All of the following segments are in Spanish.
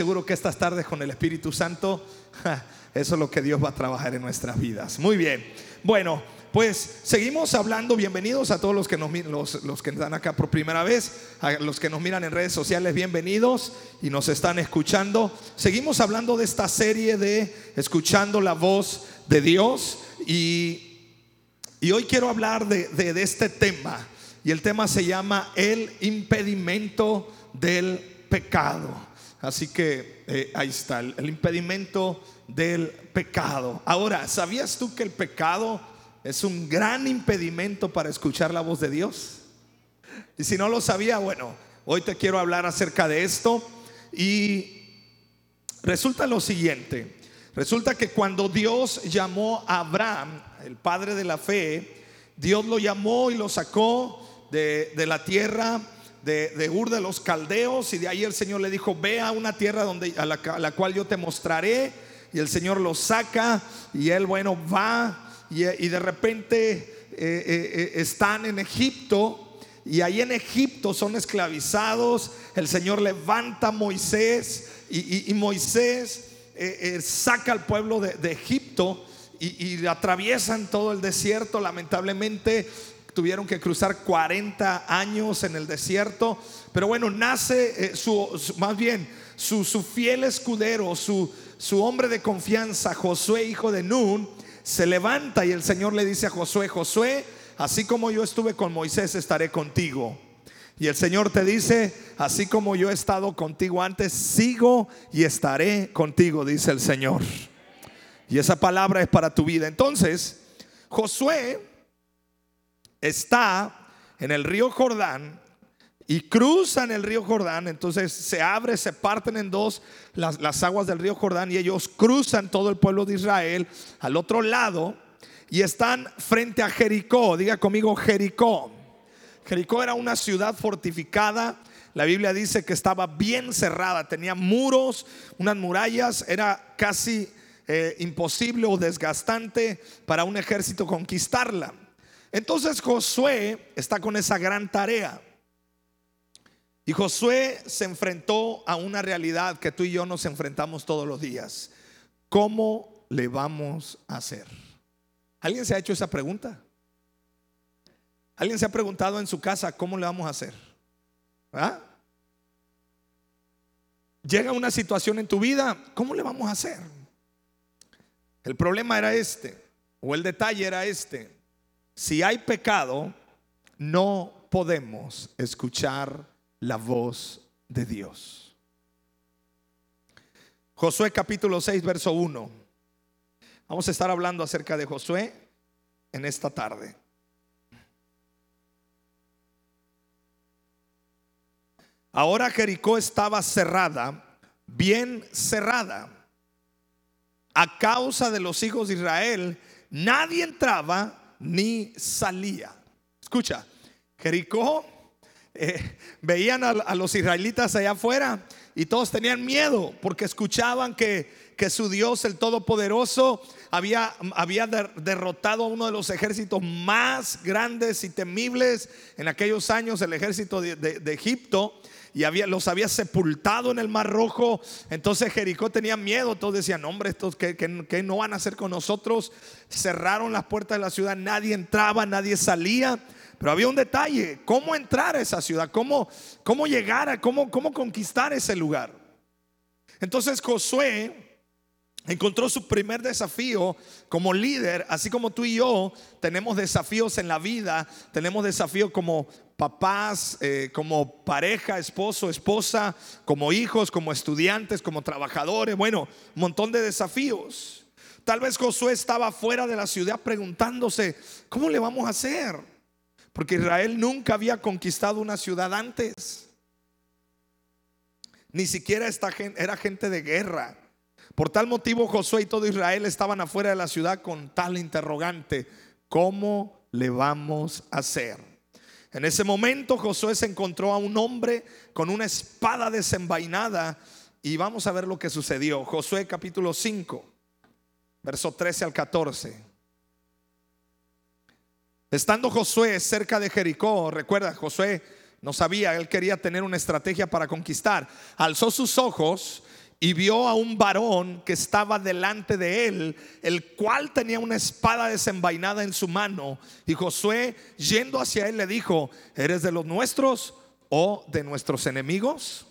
Seguro que estas tardes con el Espíritu Santo, eso es lo que Dios va a trabajar en nuestras vidas. Muy bien. Bueno, pues seguimos hablando. Bienvenidos a todos los que nos los, los que están acá por primera vez, a los que nos miran en redes sociales, bienvenidos y nos están escuchando. Seguimos hablando de esta serie de escuchando la voz de Dios y, y hoy quiero hablar de, de, de este tema y el tema se llama el impedimento del pecado. Así que eh, ahí está, el, el, impedimento del pecado. Ahora, ¿sabías tú que el pecado es un gran impedimento para escuchar la voz de Dios? Y si no lo sabía, bueno, hoy te quiero hablar acerca de esto. Y resulta lo siguiente, resulta que cuando Dios llamó a Abraham, el padre de la fe, Dios lo llamó y lo sacó de, de la tierra de, Ur de los Caldeos y de ahí el Señor le dijo, ve a una tierra donde, a, la, cual yo te mostraré y el Señor lo saca y él, bueno, va y, y de repente eh, eh, están en Egipto y ahí en Egipto son esclavizados, el Señor levanta a Moisés y, y, y Moisés eh, saca al pueblo de, de Egipto y, atraviesan todo el desierto, lamentablemente tuvieron que cruzar 40 años en el desierto. Pero bueno, nace eh, su, más bien su, su fiel escudero, su, su, hombre de confianza, Josué, hijo de Nun, se levanta y el Señor le dice a Josué, Josué, así como yo estuve con Moisés, estaré contigo. Y el Señor te dice, así como yo he estado contigo antes, sigo y estaré contigo, dice el Señor. Y esa palabra es para tu vida. Entonces, Josué está en el río Jordán y cruzan el río Jordán, entonces se abre, se parten en dos las, las, aguas del río Jordán y ellos cruzan todo el pueblo de Israel al otro lado y están frente a Jericó, diga conmigo Jericó. Jericó era una ciudad fortificada, la Biblia dice que estaba bien cerrada, tenía muros, unas murallas, era casi eh, imposible o desgastante para un ejército conquistarla. Entonces Josué está con esa gran tarea. Y Josué se enfrentó a una realidad que tú y yo nos enfrentamos todos los días. ¿Cómo le vamos a hacer? ¿Alguien se ha hecho esa pregunta? ¿Alguien se ha preguntado en su casa cómo le vamos a hacer? ¿Ah? Llega una situación en tu vida, ¿cómo le vamos a hacer? El problema era este, o el detalle era este si hay pecado, no podemos escuchar la voz de Dios. Josué capítulo 6, verso 1. Vamos a estar hablando acerca de Josué en esta tarde. Ahora Jericó estaba cerrada, bien cerrada. A causa de los hijos de Israel, nadie entraba ni salía. Escucha, Jericó, eh, veían a, a, los israelitas allá afuera y todos tenían miedo porque escuchaban que, que su Dios, el Todopoderoso, había, había der, derrotado a uno de los ejércitos más grandes y temibles en aquellos años, el ejército de Egipto y había, los había sepultado en el Mar Rojo. Entonces Jericó tenía miedo. Todos decían, hombre, estos que, que, que, no van a hacer con nosotros. Cerraron las puertas de la ciudad, nadie entraba, nadie salía. Pero había un detalle, ¿cómo entrar a esa ciudad? ¿Cómo, cómo llegar a, cómo, cómo conquistar ese lugar? Entonces Josué encontró su primer desafío como líder, así como tú y yo tenemos desafíos en la vida, tenemos desafíos como papás, eh, como pareja, esposo, esposa, como hijos, como estudiantes, como trabajadores, bueno, un montón de desafíos. Tal vez Josué estaba fuera de la ciudad preguntándose, ¿cómo le vamos a hacer? Porque Israel nunca había conquistado una ciudad antes. Ni siquiera esta gente, era gente de guerra. Por tal motivo Josué y todo Israel estaban afuera de la ciudad con tal interrogante, ¿cómo le vamos a hacer? En ese momento Josué se encontró a un hombre con una espada desenvainada y vamos a ver lo que sucedió. Josué capítulo 5, verso 13 al 14. Estando Josué cerca de Jericó, recuerda, Josué no sabía, él quería tener una estrategia para conquistar. Alzó sus ojos y vio a un varón que estaba delante de él, el cual tenía una espada desenvainada en su mano. Y Josué, yendo hacia él, le dijo, ¿eres de los nuestros o de nuestros enemigos?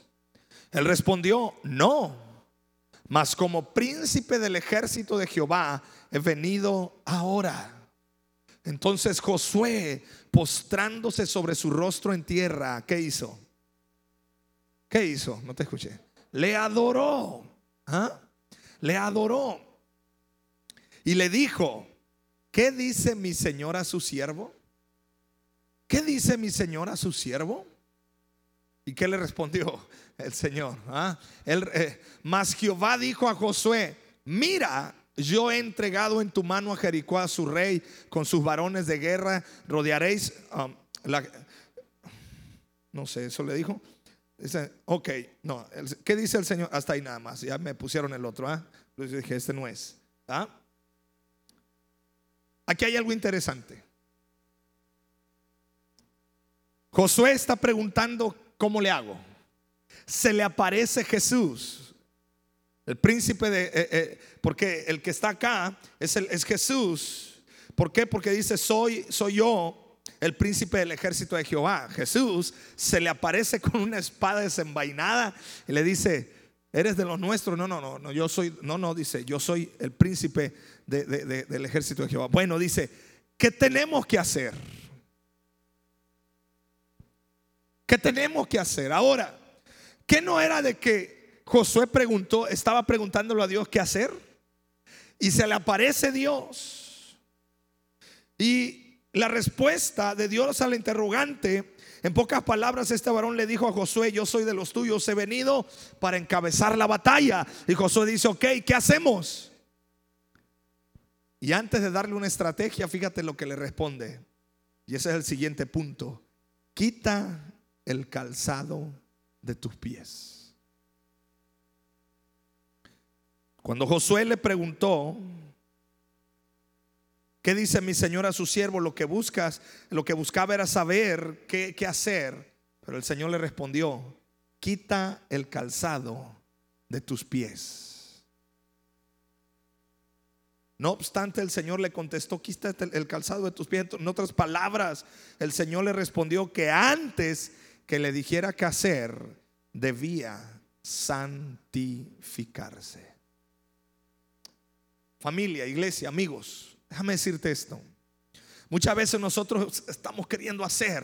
Él respondió, no, mas como príncipe del ejército de Jehová he venido ahora. Entonces Josué, postrándose sobre su rostro en tierra, ¿qué hizo? ¿Qué hizo? No te escuché le adoró. ¿ah? Le adoró. Y le dijo, ¿qué dice mi señor a su siervo? ¿Qué dice mi señor a su siervo? ¿Y qué le respondió el Señor? ¿Ah? Eh, mas Jehová dijo a Josué, mira, yo he entregado en tu mano a Jericó a su rey con sus varones de guerra, rodearéis um, la, no sé, eso le dijo. Dice, ok, no, ¿qué dice el Señor? Hasta ahí nada más, ya me pusieron el otro, ¿ah? Entonces dije, este no es. ¿ah? Aquí hay algo interesante. Josué está preguntando, ¿cómo le hago? Se le aparece Jesús, el príncipe de, eh, eh, porque el que está acá es, el, es Jesús. ¿Por qué? Porque dice, soy, soy yo el príncipe del ejército de Jehová, Jesús, se le aparece con una espada desenvainada y le dice, eres de los nuestros. No, no, no, no, yo soy, no, no, dice, yo soy el príncipe del ejército de Jehová. Bueno, dice, ¿qué tenemos que hacer? ¿Qué tenemos que hacer? Ahora, ¿qué no era de que Josué preguntó, estaba preguntándolo a Dios qué hacer? Y se le aparece Dios. Y la respuesta de Dios al interrogante, en pocas palabras, este varón le dijo a Josué, yo soy de los tuyos, he venido para encabezar la batalla. Y Josué dice, ok, ¿qué hacemos? Y antes de darle una estrategia, fíjate lo que le responde. Y ese es el siguiente punto. Quita el calzado de tus pies. Cuando Josué le preguntó, ¿Qué dice mi señor a su siervo? Lo que buscas, lo que buscaba era saber qué, qué hacer. Pero el Señor le respondió, quita el calzado de tus pies. No obstante, el Señor le contestó, quita el calzado de tus pies. En otras palabras, el Señor le respondió que antes que le dijera qué hacer, debía santificarse. Familia, iglesia, amigos. Déjame decirte esto. Muchas veces nosotros estamos queriendo hacer,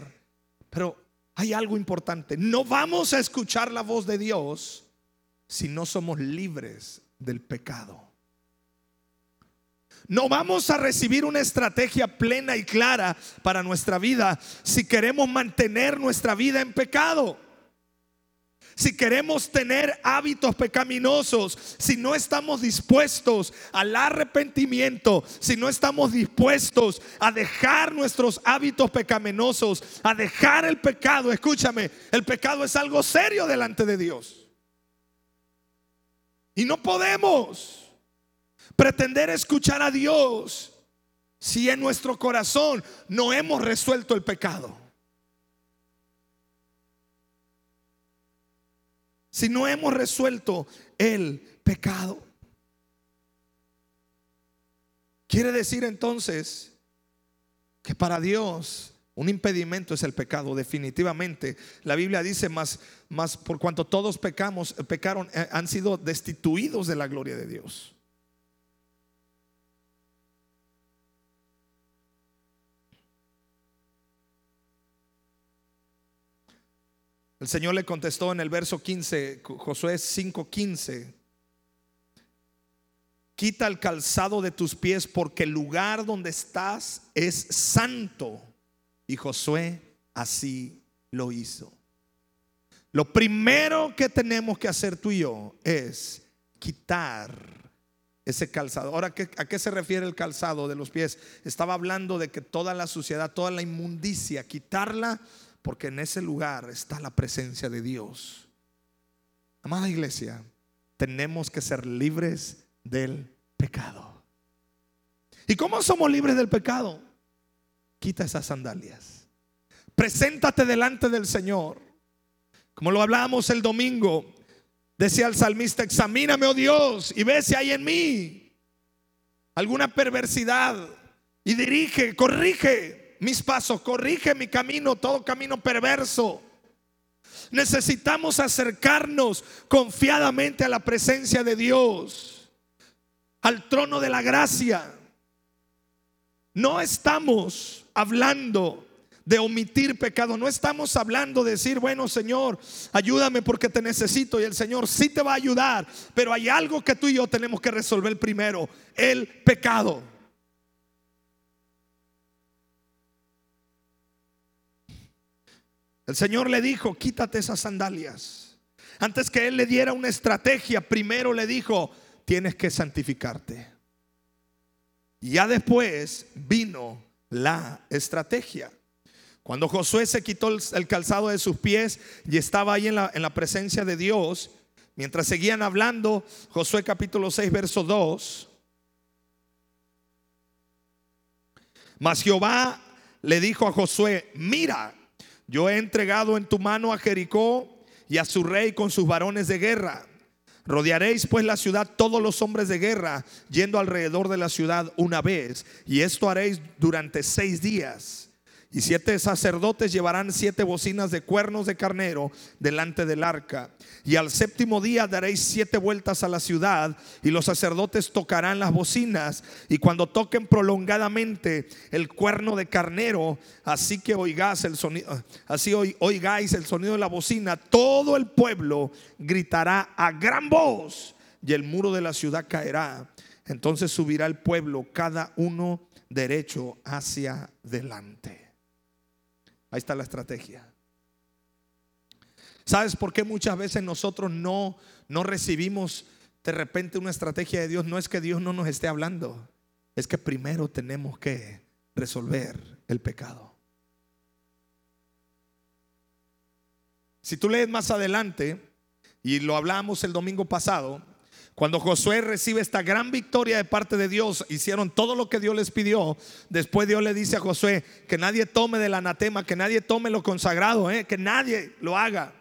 pero hay algo importante. No vamos a escuchar la voz de Dios si no somos libres del pecado. No vamos a recibir una estrategia plena y clara para nuestra vida si queremos mantener nuestra vida en pecado si queremos tener hábitos pecaminosos, si no estamos dispuestos al arrepentimiento, si no estamos dispuestos a dejar nuestros hábitos pecaminosos, a dejar el pecado, escúchame, el pecado es algo serio delante de Dios. Y no podemos pretender escuchar a Dios si en nuestro corazón no hemos resuelto el pecado. Si no hemos resuelto el pecado. Quiere decir entonces que para Dios un impedimento es el pecado, definitivamente. La Biblia dice más, más por cuanto todos pecamos, pecaron, eh, han sido destituidos de la gloria de Dios. El Señor le contestó en el verso 15, Josué 5:15, quita el calzado de tus pies porque el lugar donde estás es santo. Y Josué así lo hizo. Lo primero que tenemos que hacer tú y yo es quitar ese calzado. Ahora, ¿a qué se refiere el calzado de los pies? Estaba hablando de que toda la suciedad, toda la inmundicia, quitarla porque en ese lugar está la presencia de Dios. Amada iglesia, tenemos que ser libres del pecado. ¿Y cómo somos libres del pecado? Quita esas sandalias. Preséntate delante del Señor. Como lo hablábamos el domingo, Decía el salmista, examíname, oh Dios, y ve si hay en mí alguna perversidad. Y dirige, corrige mis pasos, corrige mi camino, todo camino perverso. Necesitamos acercarnos confiadamente a la presencia de Dios, al trono de la gracia. No estamos hablando de omitir pecado. No estamos hablando de decir, bueno Señor, ayúdame porque te necesito y el Señor sí te va a ayudar. Pero hay algo que tú y yo tenemos que resolver primero, el pecado. El Señor le dijo, quítate esas sandalias. Antes que Él le diera una estrategia, primero le dijo, tienes que santificarte. Y ya después vino la estrategia. Cuando Josué se quitó el calzado de sus pies y estaba ahí en la, en la presencia de Dios, mientras seguían hablando, Josué capítulo 6, verso 2, mas Jehová le dijo a Josué, mira, yo he entregado en tu mano a Jericó y a su rey con sus varones de guerra. Rodearéis pues la ciudad todos los hombres de guerra, yendo alrededor de la ciudad una vez, y esto haréis durante seis días. Y siete sacerdotes llevarán siete bocinas de cuernos de carnero delante del arca. Y al séptimo día daréis siete vueltas a la ciudad y los sacerdotes tocarán las bocinas. Y cuando toquen prolongadamente el cuerno de carnero, así que oigáis el sonido, así oigáis el sonido de la bocina, todo el pueblo gritará a gran voz y el muro de la ciudad caerá. Entonces subirá el pueblo, cada uno derecho hacia delante. Ahí está la estrategia. ¿Sabes por qué muchas veces nosotros no, no recibimos de repente una estrategia de Dios? No es que Dios no nos esté hablando, es que primero tenemos que resolver el pecado. Si tú lees más adelante, y lo hablamos el domingo pasado, cuando Josué recibe esta gran victoria de parte de Dios, hicieron todo lo que Dios les pidió. Después Dios le dice a Josué que nadie tome del anatema, que nadie tome lo consagrado, ¿eh? que nadie lo haga.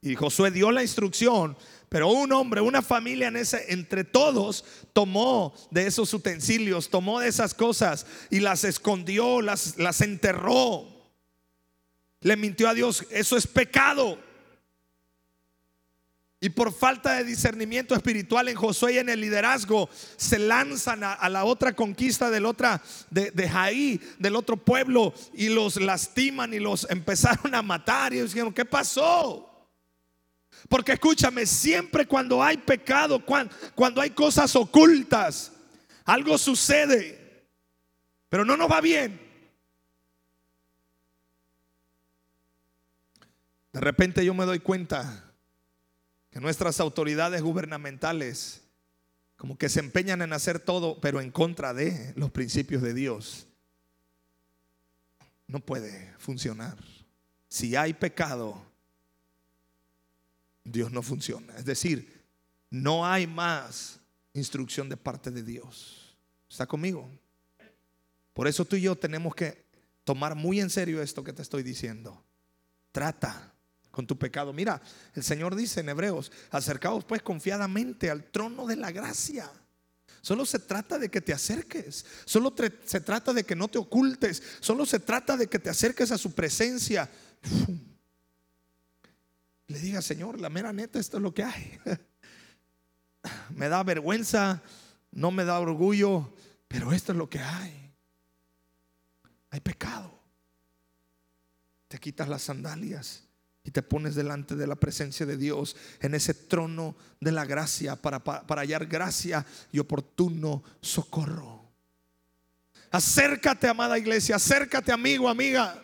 Y Josué dio la instrucción, pero un hombre, una familia en ese, entre todos, tomó de esos utensilios, tomó de esas cosas y las escondió, las, las enterró. Le mintió a Dios, eso es pecado. Y por falta de discernimiento espiritual en Josué y en el liderazgo, se lanzan a, la otra conquista del otra, de, de, del otro pueblo, y los lastiman y los empezaron a matar. Y dijeron, ¿qué pasó? Porque escúchame, siempre cuando hay pecado, cuando, cuando hay cosas ocultas, algo sucede, pero no nos va bien. De repente yo me doy cuenta que nuestras autoridades gubernamentales como que se empeñan en hacer todo, pero en contra de los principios de Dios. No puede funcionar. Si hay pecado, Dios no funciona. Es decir, no hay más instrucción de parte de Dios. ¿Está conmigo? Por eso tú y yo tenemos que tomar muy en serio esto que te estoy diciendo. Trata con tu pecado. Mira, el Señor dice en Hebreos, acercaos pues confiadamente al trono de la gracia. Solo se trata de que te acerques. Solo se trata de que no te ocultes. Solo se trata de que te acerques a su presencia. Le diga, Señor, la mera neta, esto es lo que hay. me da vergüenza, no me da orgullo, pero esto es lo que hay. Hay pecado. Te quitas las sandalias y te pones delante de la presencia de Dios en ese trono de la gracia para, hallar gracia y oportuno socorro. Acércate, amada iglesia, acércate, amigo, amiga.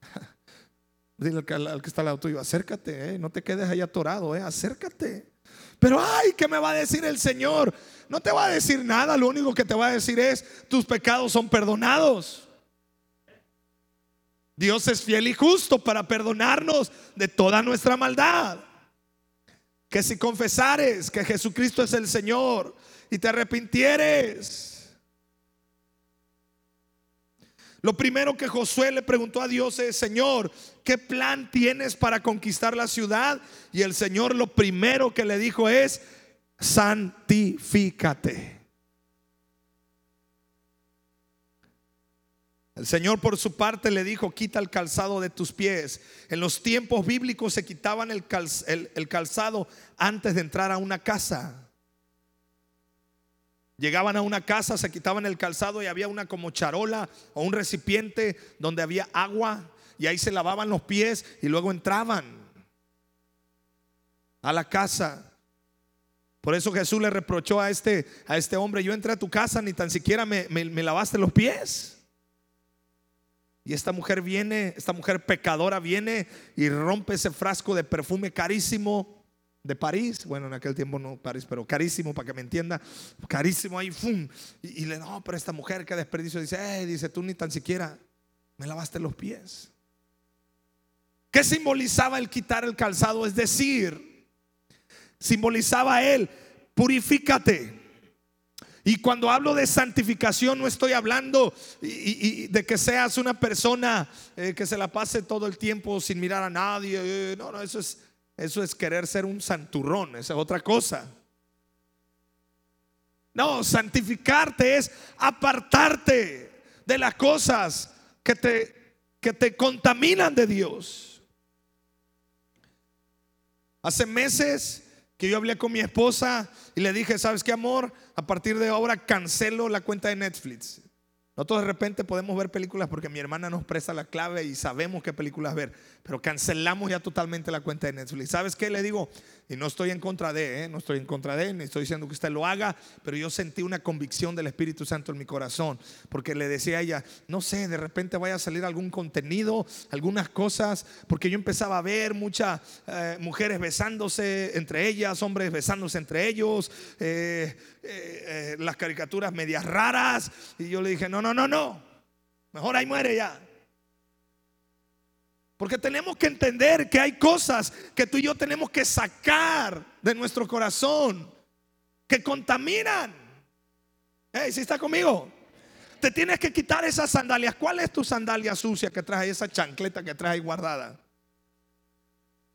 Dile al que, está al lado tuyo, acércate, eh, no te quedes ahí atorado, eh, acércate. Pero ay, ¿qué me va a decir el Señor? No te va a decir nada, lo único que te va a decir es, tus pecados son perdonados. Dios es fiel y justo para perdonarnos de toda nuestra maldad. Que si confesares que Jesucristo es el Señor y te arrepintieres, Lo primero que Josué le preguntó a Dios es, Señor, ¿qué plan tienes para conquistar la ciudad? Y el Señor lo primero que le dijo es, santifícate. El Señor por su parte le dijo, quita el calzado de tus pies. En los tiempos bíblicos se quitaban el, calzado antes de entrar a una casa. Llegaban a una casa, se quitaban el calzado y había una como charola o un recipiente donde había agua y ahí se lavaban los pies y luego entraban a la casa. Por eso Jesús le reprochó a este, a este hombre, yo entré a tu casa, ni tan siquiera me lavaste los pies. Y esta mujer viene, esta mujer pecadora viene y rompe ese frasco de perfume carísimo de París. Bueno, en aquel tiempo no París, pero carísimo para que me entienda. Carísimo ahí, ¡fum! Y, le no, pero esta mujer que desperdicio dice, eh, dice, tú ni tan siquiera me lavaste los pies. ¿Qué simbolizaba el quitar el calzado? Es decir, simbolizaba él, purifícate. Y cuando hablo de santificación no estoy hablando de que seas una persona eh, que se la pase todo el tiempo sin mirar a nadie. Eh, no, no, eso es, eso es querer ser un santurrón, esa es otra cosa. No, santificarte es apartarte de las cosas que te, que te contaminan de Dios. Hace meses que yo hablé con mi esposa y le dije, ¿sabes qué amor? A partir de ahora cancelo la cuenta de Netflix. Nosotros de repente podemos ver películas porque mi hermana nos presta la clave y sabemos qué películas ver, pero cancelamos ya totalmente la cuenta de Netflix. ¿Sabes qué? Le digo, y no estoy en contra de, ¿eh? no estoy en contra de, ni estoy diciendo que usted lo haga, pero yo sentí una convicción del Espíritu Santo en mi corazón, porque le decía a ella, no sé, de repente vaya a salir algún contenido, algunas cosas, porque yo empezaba a ver muchas eh, mujeres besándose entre ellas, hombres besándose entre ellos, eh, las caricaturas medias raras, y yo le dije, no, no, no, no, mejor ahí muere ya. Porque tenemos que entender que hay cosas que tú y yo tenemos que sacar de nuestro corazón que contaminan. Hey, ¿sí está conmigo? Te tienes que quitar esas sandalias. ¿Cuál es tu sandalia sucia que traes, esa chancleta que traes guardada?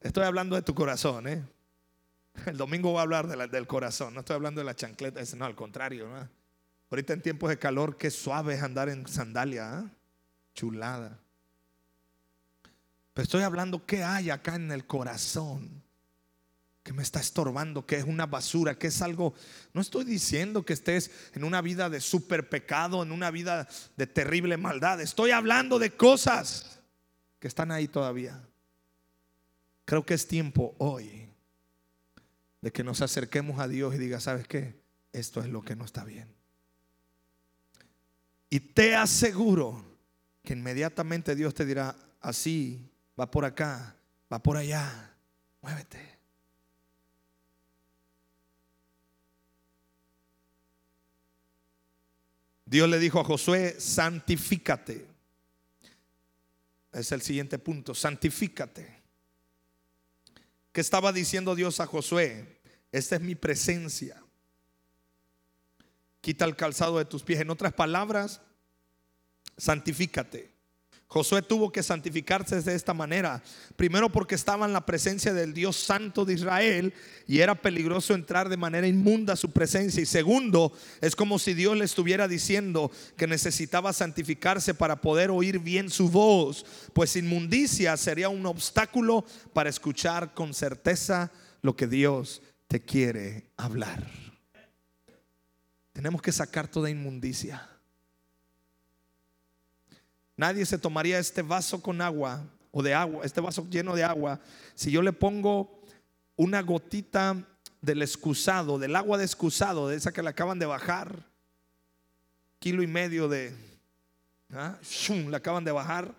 Estoy hablando de tu corazón, ¿eh? El domingo voy a hablar del corazón. No estoy hablando de la chancleta, no, al contrario. Ahorita en tiempos de calor, qué suave es andar en sandalia, ¿eh? chulada. Pero estoy hablando qué hay acá en el corazón que me está estorbando, que es una basura, que es algo... No estoy diciendo que estés en una vida de super pecado, en una vida de terrible maldad. Estoy hablando de cosas que están ahí todavía. Creo que es tiempo hoy de que nos acerquemos a Dios y diga, ¿sabes qué? Esto es lo que no está bien. Y te aseguro que inmediatamente Dios te dirá, así va por acá, va por allá, muévete. Dios le dijo a Josué, santifícate. Es el siguiente punto, santifícate. ¿Qué estaba diciendo Dios a Josué? Esta es mi presencia. Quita el calzado de tus pies. En otras palabras, santifícate. Josué tuvo que santificarse de esta manera. Primero porque estaba en la presencia del Dios Santo de Israel y era peligroso entrar de manera inmunda a su presencia. Y segundo, es como si Dios le estuviera diciendo que necesitaba santificarse para poder oír bien su voz, pues inmundicia sería un obstáculo para escuchar con certeza lo que Dios te quiere hablar. Tenemos que sacar toda inmundicia. Nadie se tomaría este vaso con agua o de agua, este vaso lleno de agua, si yo le pongo una gotita del excusado, del agua de excusado, de esa que le acaban de bajar, kilo y medio de, ¿ah? le acaban de bajar,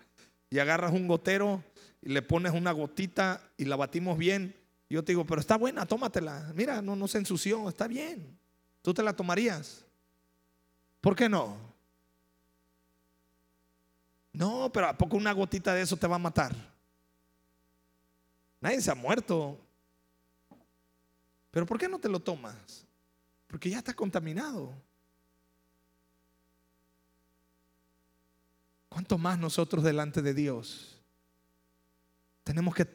y agarras un gotero y le pones una gotita y la batimos bien. yo te digo, pero está buena, tómatela. Mira, no, no se ensució, está bien. ¿Tú te la tomarías? ¿Por qué no? No, pero ¿a poco una gotita de eso te va a matar? Nadie se ha muerto. Pero ¿por qué no te lo tomas? Porque ya está contaminado. ¿Cuánto más nosotros delante de Dios? Tenemos que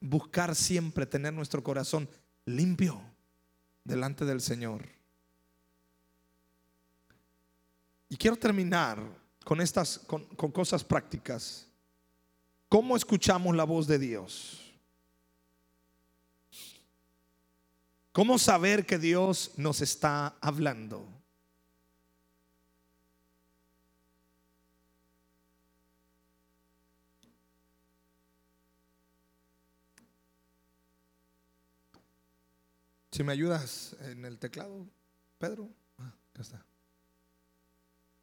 buscar siempre tener nuestro corazón limpio delante del Señor. Y quiero terminar con estas con, cosas prácticas. ¿Cómo escuchamos la voz de Dios? ¿Cómo saber que Dios nos está hablando? Si me ayudas en el teclado, Pedro. Ah, está.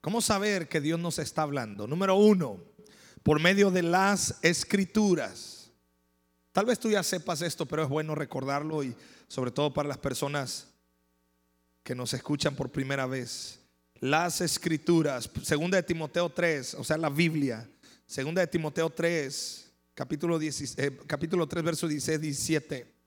¿Cómo saber que Dios nos está hablando? Número uno, por medio de las escrituras. Tal vez tú ya sepas esto, pero es bueno recordarlo y sobre todo para las personas que nos escuchan por primera vez. Las escrituras, segunda de Timoteo 3, o sea, la Biblia, segunda de Timoteo 3, capítulo, eh, capítulo 3, verso 16, 17.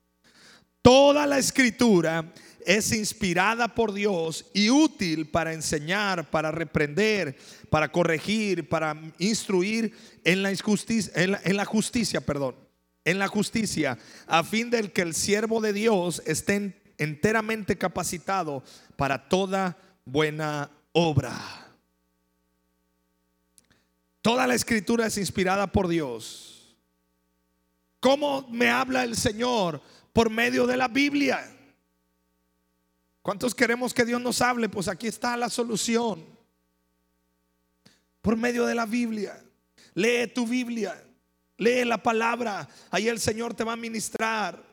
Toda la escritura es inspirada por Dios y útil para enseñar, para reprender, para corregir, para instruir en la justicia, perdón, en la justicia, a fin de que el siervo de Dios esté enteramente capacitado para toda buena obra. Toda la escritura es inspirada por Dios. ¿Cómo me habla el Señor? Por medio de la Biblia. ¿Cuántos queremos que Dios nos hable? Pues aquí está la solución. Por medio de la Biblia. Lee tu Biblia. Lee la palabra. Ahí el Señor te va a ministrar.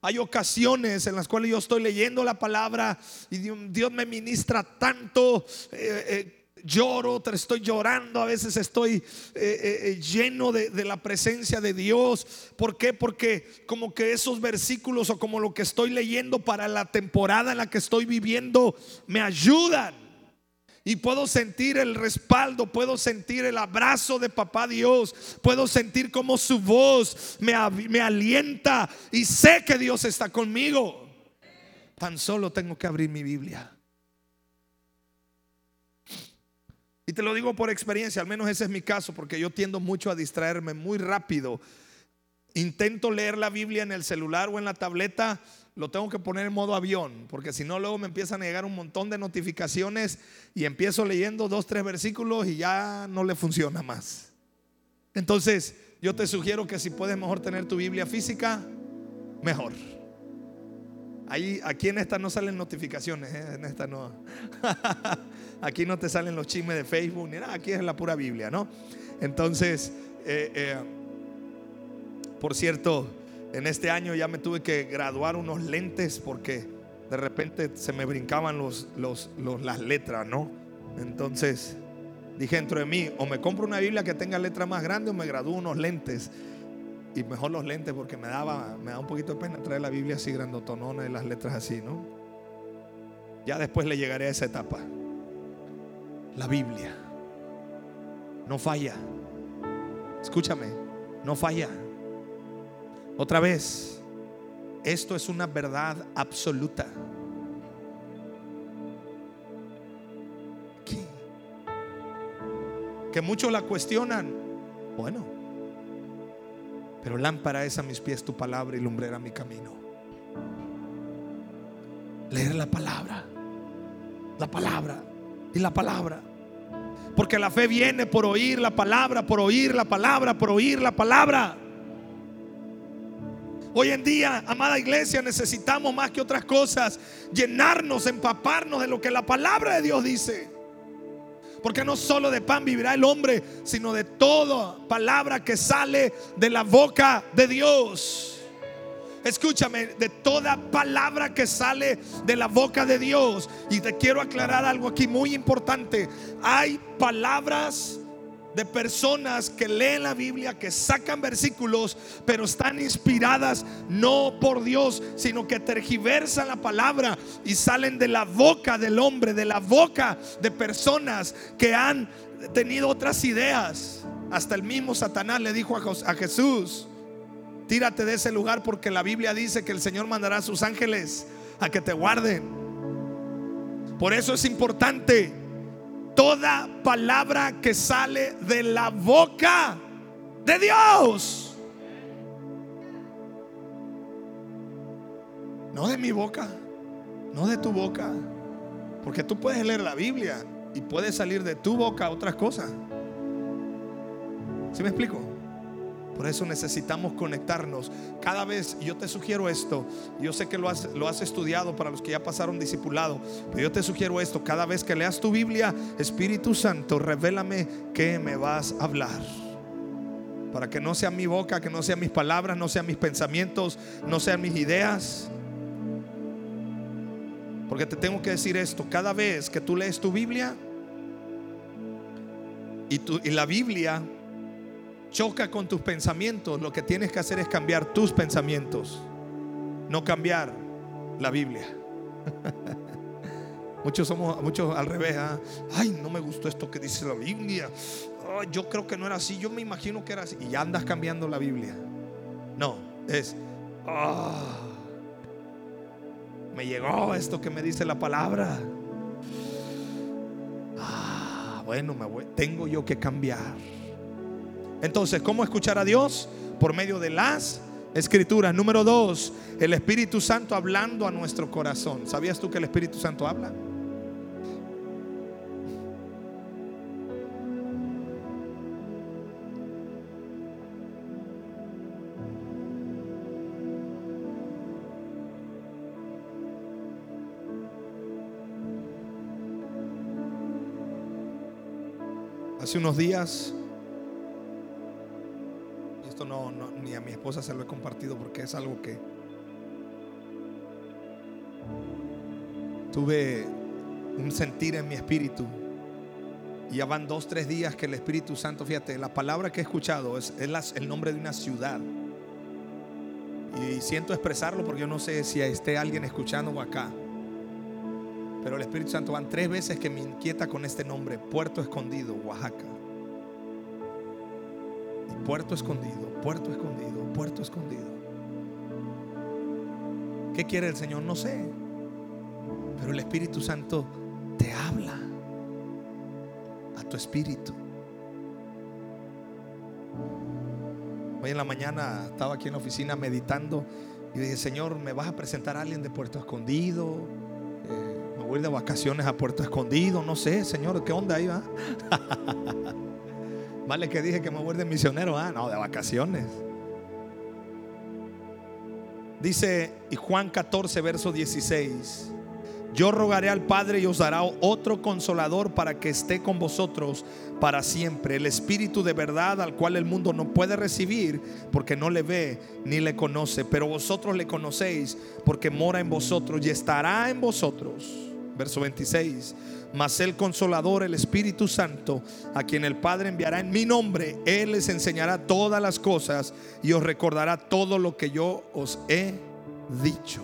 Hay ocasiones en las cuales yo estoy leyendo la palabra y Dios me ministra tanto. Eh, eh, lloro, estoy llorando, a veces estoy eh, eh, eh, lleno de, la presencia de Dios. ¿Por qué? Porque como que esos versículos o como lo que estoy leyendo para la temporada en la que estoy viviendo me ayudan. Y puedo sentir el respaldo, puedo sentir el abrazo de papá Dios, puedo sentir como su voz me, me alienta y sé que Dios está conmigo. Tan solo tengo que abrir mi Biblia. Y te lo digo por experiencia, al menos ese es mi caso, porque yo tiendo mucho a distraerme muy rápido. Intento leer la Biblia en el celular o en la tableta, lo tengo que poner en modo avión, porque si no luego me empiezan a llegar un montón de notificaciones y empiezo leyendo dos, tres versículos y ya no le funciona más. Entonces, yo te sugiero que si puedes mejor tener tu Biblia física, mejor. Ahí, aquí en esta no salen notificaciones, ¿eh? en esta no. Aquí no te salen los chismes de Facebook ni nada, aquí es la pura Biblia, ¿no? Entonces, eh, eh, por cierto, en este año ya me tuve que graduar unos lentes porque de repente se me brincaban los, las letras, ¿no? Entonces dije dentro de mí, o me compro una Biblia que tenga letra más grande o me gradúo unos lentes. Y mejor los lentes porque me daba, me da un poquito de pena traer la Biblia así grandotonona y las letras así, ¿no? Ya después le llegaré a esa etapa. La Biblia no falla. Escúchame, no falla. Otra vez, esto es una verdad absoluta. Que muchos la cuestionan. Bueno, pero lámpara es a mis pies tu palabra y lumbrera mi camino. Leer la palabra, la palabra y la palabra. Porque la fe viene por oír la palabra, por oír la palabra, por oír la palabra. Hoy en día, amada iglesia, necesitamos más que otras cosas llenarnos, empaparnos de lo que la palabra de Dios dice. Porque no solo de pan vivirá el hombre, sino de toda palabra que sale de la boca de Dios escúchame, de toda palabra que sale de la boca de Dios. Y te quiero aclarar algo aquí muy importante. Hay palabras de personas que leen la Biblia, que sacan versículos, pero están inspiradas no por Dios, sino que tergiversan la palabra y salen de la boca del hombre, de la boca de personas que han tenido otras ideas. Hasta el mismo Satanás le dijo a Jesús, Tírate de ese lugar porque la Biblia dice que el Señor mandará a sus ángeles a que te guarden. Por eso es importante toda palabra que sale de la boca de Dios. No de mi boca, no de tu boca. Porque tú puedes leer la Biblia y puede salir de tu boca otras cosas. ¿Sí me explico? Por eso necesitamos conectarnos. Cada vez, yo te sugiero esto, yo sé que lo has, lo has estudiado para los que ya pasaron discipulado, pero yo te sugiero esto, cada vez que leas tu Biblia, Espíritu Santo, revélame que me vas a hablar. Para que no sea mi boca, que no sean mis palabras, no sean mis pensamientos, no sean mis ideas. Porque te tengo que decir esto, cada vez que tú lees tu Biblia y, y la Biblia choca con tus pensamientos, lo que tienes que hacer es cambiar tus pensamientos, no cambiar la Biblia. muchos somos, muchos al revés. ¿ah? Ay, no me gustó esto que dice la Biblia. yo creo que no era así. Yo me imagino que era así. Y ya andas cambiando la Biblia. No, es. Ah, me llegó esto que me dice la palabra. Ah, bueno, me voy, tengo yo que cambiar. Entonces, ¿cómo escuchar a Dios? Por medio de las escrituras. Número dos, el Espíritu Santo hablando a nuestro corazón. ¿Sabías tú que el Espíritu Santo habla? Hace unos días esto no, ni a mi esposa se lo he compartido porque es algo que tuve un sentir en mi espíritu. Y ya van dos, tres días que el Espíritu Santo, fíjate, la palabra que he escuchado es, el nombre de una ciudad. Y siento expresarlo porque yo no sé si esté alguien escuchando o acá. Pero el Espíritu Santo van tres veces que me inquieta con este nombre, Puerto Escondido, Oaxaca. Puerto escondido, puerto escondido, puerto escondido. ¿Qué quiere el Señor? No sé. Pero el Espíritu Santo te habla a tu espíritu. Hoy en la mañana estaba aquí en la oficina meditando y dije, Señor, ¿me vas a presentar a alguien de Puerto Escondido? Eh, me voy de vacaciones a Puerto Escondido, no sé, Señor, ¿qué onda ahí va? Vale que dije que me voy de misionero, ah, no, de vacaciones. Dice y Juan 14, verso 16. Yo rogaré al Padre y os dará otro consolador para que esté con vosotros para siempre. El Espíritu de verdad al cual el mundo no puede recibir porque no le ve ni le conoce. Pero vosotros le conocéis porque mora en vosotros y estará en vosotros. Verso 26. Mas el consolador, el Espíritu Santo, a quien el Padre enviará en mi nombre, Él les enseñará todas las cosas y os recordará todo lo que yo os he dicho.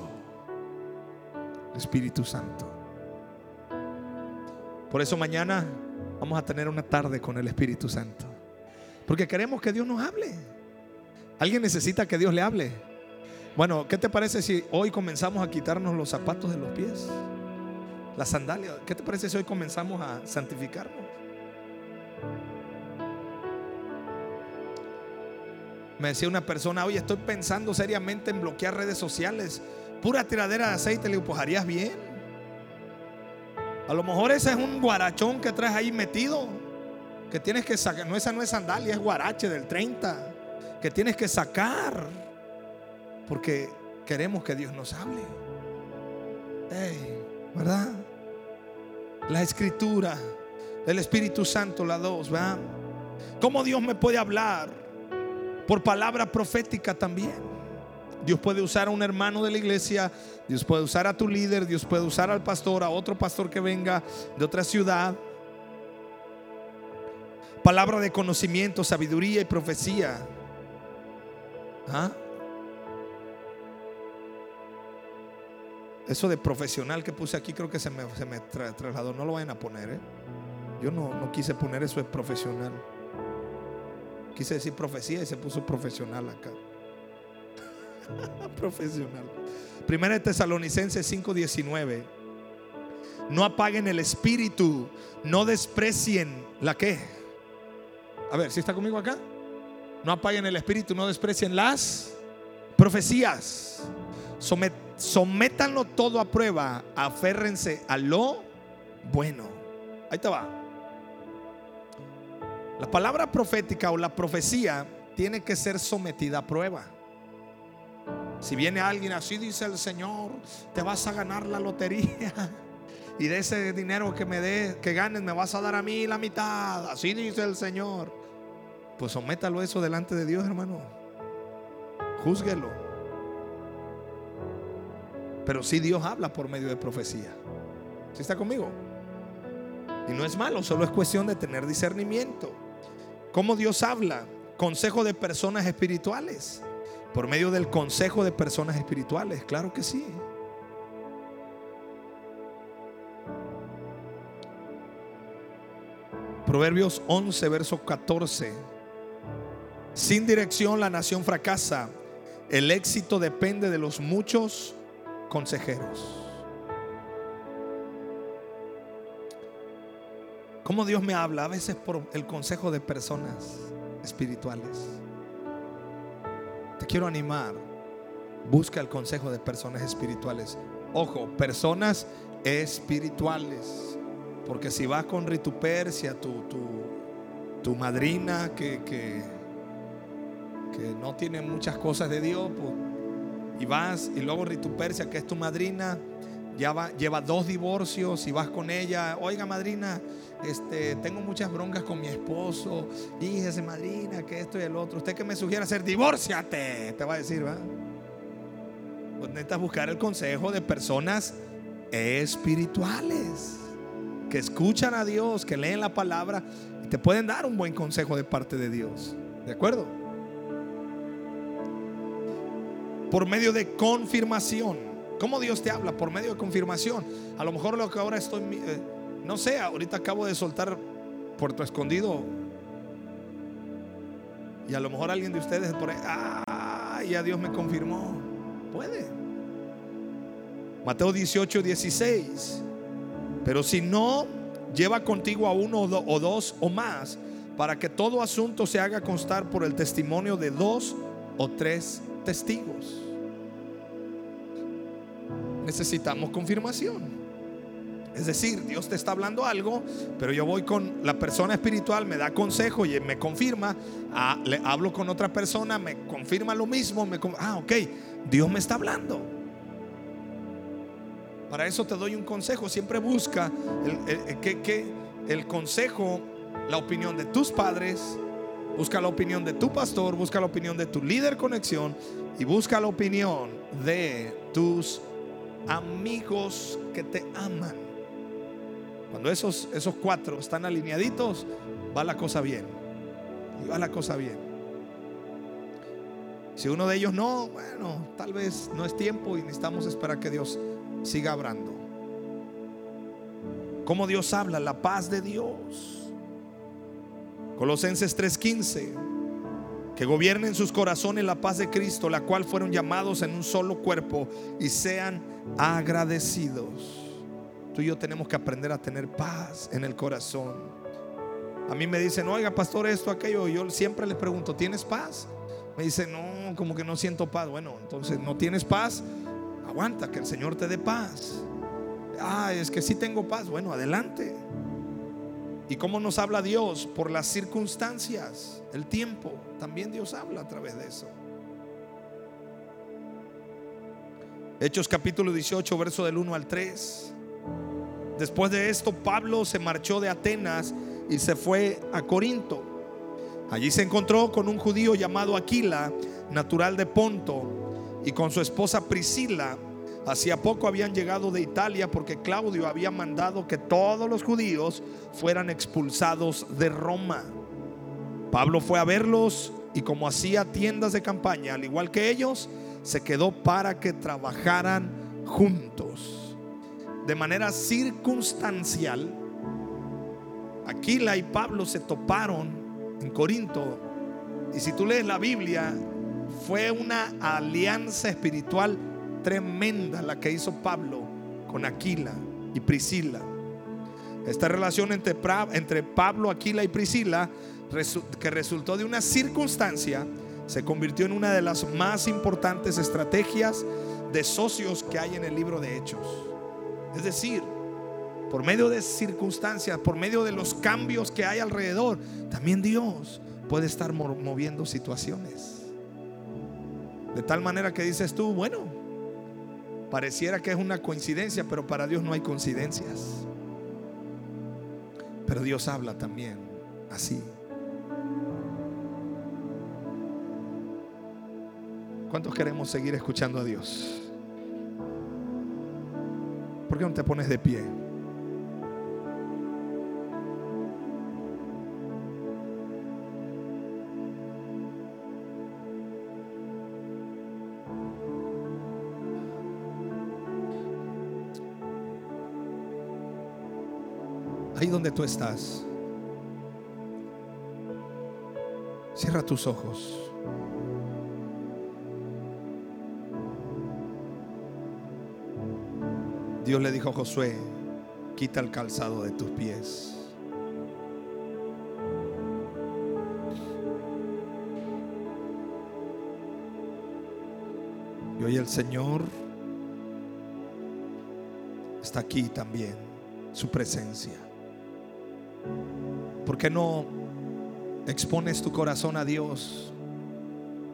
Espíritu Santo. Por eso mañana vamos a tener una tarde con el Espíritu Santo. Porque queremos que Dios nos hable. ¿Alguien necesita que Dios le hable? Bueno, ¿qué te parece si hoy comenzamos a quitarnos los zapatos de los pies? La sandalia. ¿Qué te parece si hoy comenzamos a santificarnos? Me decía una persona, oye, estoy pensando seriamente en bloquear redes sociales. Pura tiradera de aceite, le empujarías bien. A lo mejor ese es un guarachón que traes ahí metido. Que tienes que sacar. No, esa no es sandalia, es guarache del 30. Que tienes que sacar. Porque queremos que Dios nos hable. ¿Verdad? La escritura, el Espíritu Santo, la dos, ¿verdad? ¿Cómo Dios me puede hablar? Por palabra profética también. Dios puede usar a un hermano de la iglesia, Dios puede usar a tu líder, Dios puede usar al pastor, a otro pastor que venga de otra ciudad. Palabra de conocimiento, sabiduría y profecía. ¿Ah? Eso de profesional que puse aquí creo que se me, se me trasladó. No lo vayan a poner. ¿eh? Yo no, no quise poner eso de profesional. Quise decir profecía y se puso profesional acá. profesional. Primera de Tesalonicenses 5:19. No apaguen el espíritu. No desprecien la que. A ver, si está conmigo acá? No apaguen el espíritu, no desprecien las profecías. Sométanlo todo a prueba. Aférrense a lo bueno. Ahí te va. La palabra profética o la profecía tiene que ser sometida a prueba. Si viene alguien así, dice el Señor, te vas a ganar la lotería. Y de ese dinero que me dé, que ganes, me vas a dar a mí la mitad. Así dice el Señor. Pues sométalo eso delante de Dios, hermano. Júzguelo. Pero si Dios habla por medio de profecía. ¿Sí está conmigo? Y no es malo, solo es cuestión de tener discernimiento. ¿Cómo Dios habla? Consejo de personas espirituales. Por medio del consejo de personas espirituales, claro que sí. Proverbios 11, verso 14. Sin dirección la nación fracasa. El éxito depende de los muchos consejeros. ¿Cómo Dios me habla? A veces por el consejo de personas espirituales. Te quiero animar. Busca el consejo de personas espirituales. Ojo, personas espirituales. Porque si vas con Ritupercia, tu, tu, tu madrina que, que, que, no tiene muchas cosas de Dios, pues, y vas, y luego Ritupercia, que es tu madrina, ya va, lleva dos divorcios y vas con ella, oiga madrina, este, tengo muchas broncas con mi esposo, díjese madrina, que esto y el otro, usted que me sugiere hacer, divórciate, te va a decir, ¿va? Pues necesitas buscar el consejo de personas espirituales que escuchan a Dios, que leen la palabra y te pueden dar un buen consejo de parte de Dios. ¿De acuerdo? Por medio de confirmación. ¿Cómo Dios te habla? Por medio de confirmación. A lo mejor lo que ahora estoy, eh, no sé, ahorita acabo de soltar Puerto Escondido. Y a lo mejor alguien de ustedes por ahí, ah, ya Dios me confirmó. Puede. Mateo 18, 16. Pero si no, lleva contigo a uno o dos o más para que todo asunto se haga constar por el testimonio de dos o tres testigos. Necesitamos confirmación. Es decir, Dios te está hablando algo, pero yo voy con la persona espiritual, me da consejo y me confirma. Ah, le hablo con otra persona, me confirma lo mismo. Me, ah, ok, Dios me está hablando. Para eso te doy un consejo. Siempre busca el, el consejo, la opinión de tus padres, busca la opinión de tu pastor, busca la opinión de tu líder conexión y busca la opinión de tus amigos que te aman. Cuando esos, esos cuatro están alineaditos, va la cosa bien. Y va la cosa bien. Si uno de ellos no, bueno, tal vez no es tiempo y necesitamos esperar que Dios siga hablando. Como Dios habla, la paz de Dios. Colosenses 3:15, que gobiernen sus corazones la paz de Cristo, la cual fueron llamados en un solo cuerpo y sean agradecidos. Tú y yo tenemos que aprender a tener paz en el corazón. A mí me dicen, oiga, pastor, esto, aquello. Yo siempre les pregunto, ¿tienes paz? Me dicen, no, como que no siento paz. Bueno, entonces, ¿no tienes paz? Aguanta, que el Señor te dé paz. Ah, es que sí tengo paz. Bueno, adelante. ¿Y cómo nos habla Dios? Por las circunstancias, el tiempo. También Dios habla a través de eso. Hechos capítulo 18, verso del 1 al 3. Después de esto, Pablo se marchó de Atenas y se fue a Corinto. Allí se encontró con un judío llamado Aquila, natural de Ponto y con su esposa Priscila. Hacía poco habían llegado de Italia porque Claudio había mandado que todos los judíos fueran expulsados de Roma. Pablo fue a verlos y como hacía tiendas de campaña, al igual que ellos, se quedó para que trabajaran juntos. De manera circunstancial, Aquila y Pablo se toparon en Corinto. Y si tú lees la Biblia, fue una alianza espiritual tremenda la que hizo Pablo con Aquila. y Priscila. Esta relación entre, entre Pablo, Aquila y Priscila, que resultó de una circunstancia, se convirtió en una de las más importantes estrategias de socios que hay en el libro de Hechos. Es decir, por medio de circunstancias, por medio de los cambios que hay alrededor, también Dios puede estar moviendo situaciones. De tal manera que dices tú, bueno, pareciera que es una coincidencia, pero para Dios no hay coincidencias. Pero Dios habla también así. ¿Cuántos queremos seguir escuchando a Dios? ¿Por qué no te pones de pie? Donde tú estás, cierra tus ojos. Dios le dijo a Josué, quita el calzado de tus pies. Y hoy el Señor está aquí también, su presencia. ¿Por qué no expones tu corazón a Dios?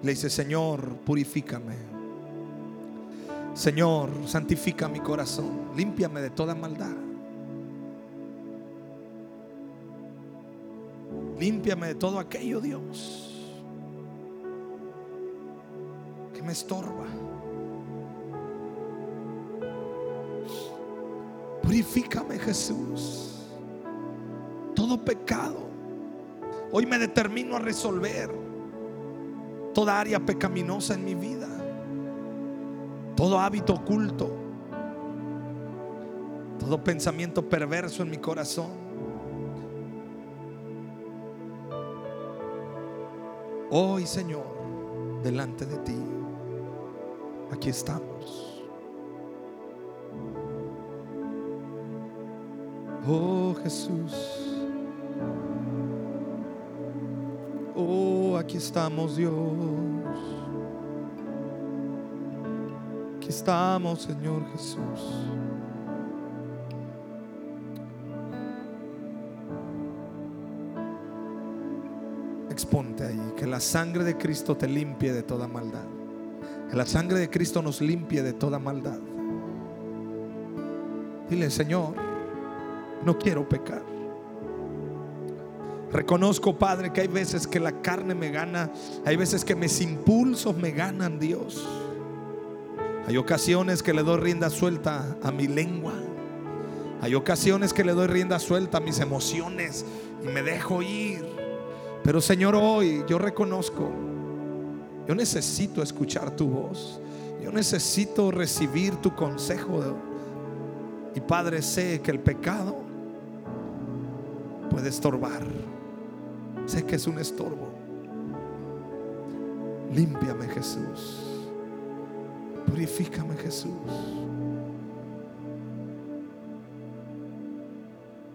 Le dice, Señor, purifícame. Señor, santifica mi corazón, límpiame de toda maldad. Límpiame de todo aquello, Dios, que me estorba. Purifícame, Jesús. Todo pecado. Hoy me determino a resolver toda área pecaminosa en mi vida todo hábito oculto, todo pensamiento perverso en mi corazón. Hoy, Señor, delante de ti, aquí estamos. Oh Jesús. Oh, aquí estamos, Dios. estamos, Señor Jesús. Exponte ahí, que la sangre de Cristo te limpie de toda maldad. Que la sangre de Cristo nos limpie de toda maldad. Dile, Señor, no quiero pecar. Reconozco, Padre, que hay veces que la carne me gana, hay veces que mis impulsos me ganan, Dios. Hay ocasiones que le doy rienda suelta a mi lengua. Hay ocasiones que le doy rienda suelta a mis emociones y me dejo ir. Pero Señor, hoy yo reconozco, yo necesito escuchar tu voz. Yo necesito recibir tu consejo. Y Padre, sé que el pecado puede estorbar. Sé que es un estorbo. Límpiame, Jesús. Purifícame Jesús.